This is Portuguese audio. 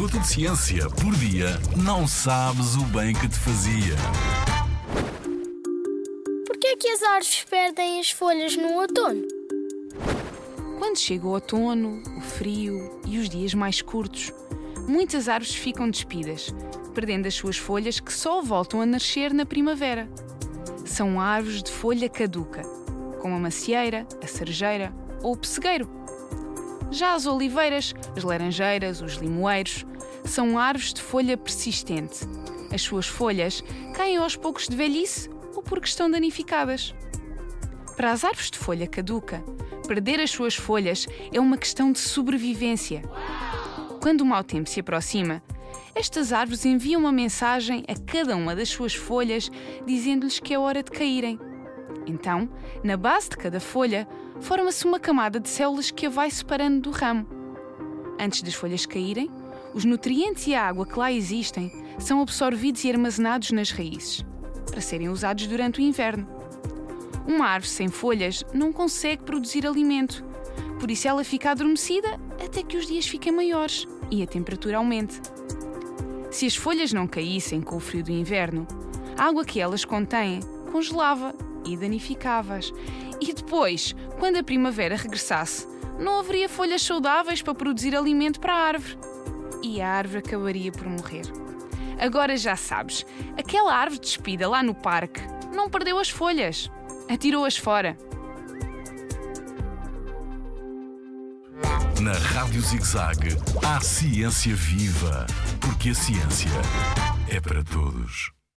minuto de ciência por dia, não sabes o bem que te fazia. Porquê é que as árvores perdem as folhas no outono? Quando chega o outono, o frio e os dias mais curtos, muitas árvores ficam despidas, perdendo as suas folhas que só voltam a nascer na primavera. São árvores de folha caduca, como a macieira, a cerejeira ou o pessegueiro. Já as oliveiras, as laranjeiras, os limoeiros são árvores de folha persistente. As suas folhas caem aos poucos de velhice ou porque estão danificadas. Para as árvores de folha caduca, perder as suas folhas é uma questão de sobrevivência. Quando o mau tempo se aproxima, estas árvores enviam uma mensagem a cada uma das suas folhas dizendo-lhes que é hora de caírem. Então, na base de cada folha, forma-se uma camada de células que a vai separando do ramo. Antes das folhas caírem, os nutrientes e a água que lá existem são absorvidos e armazenados nas raízes, para serem usados durante o inverno. Uma árvore sem folhas não consegue produzir alimento, por isso ela fica adormecida até que os dias fiquem maiores e a temperatura aumente. Se as folhas não caíssem com o frio do inverno, a água que elas contêm congelava e danificava-as. E depois, quando a primavera regressasse, não haveria folhas saudáveis para produzir alimento para a árvore. E a árvore acabaria por morrer. Agora já sabes, aquela árvore despida lá no parque não perdeu as folhas, atirou-as fora. Na Rádio ZigZag, há ciência viva, porque a ciência é para todos.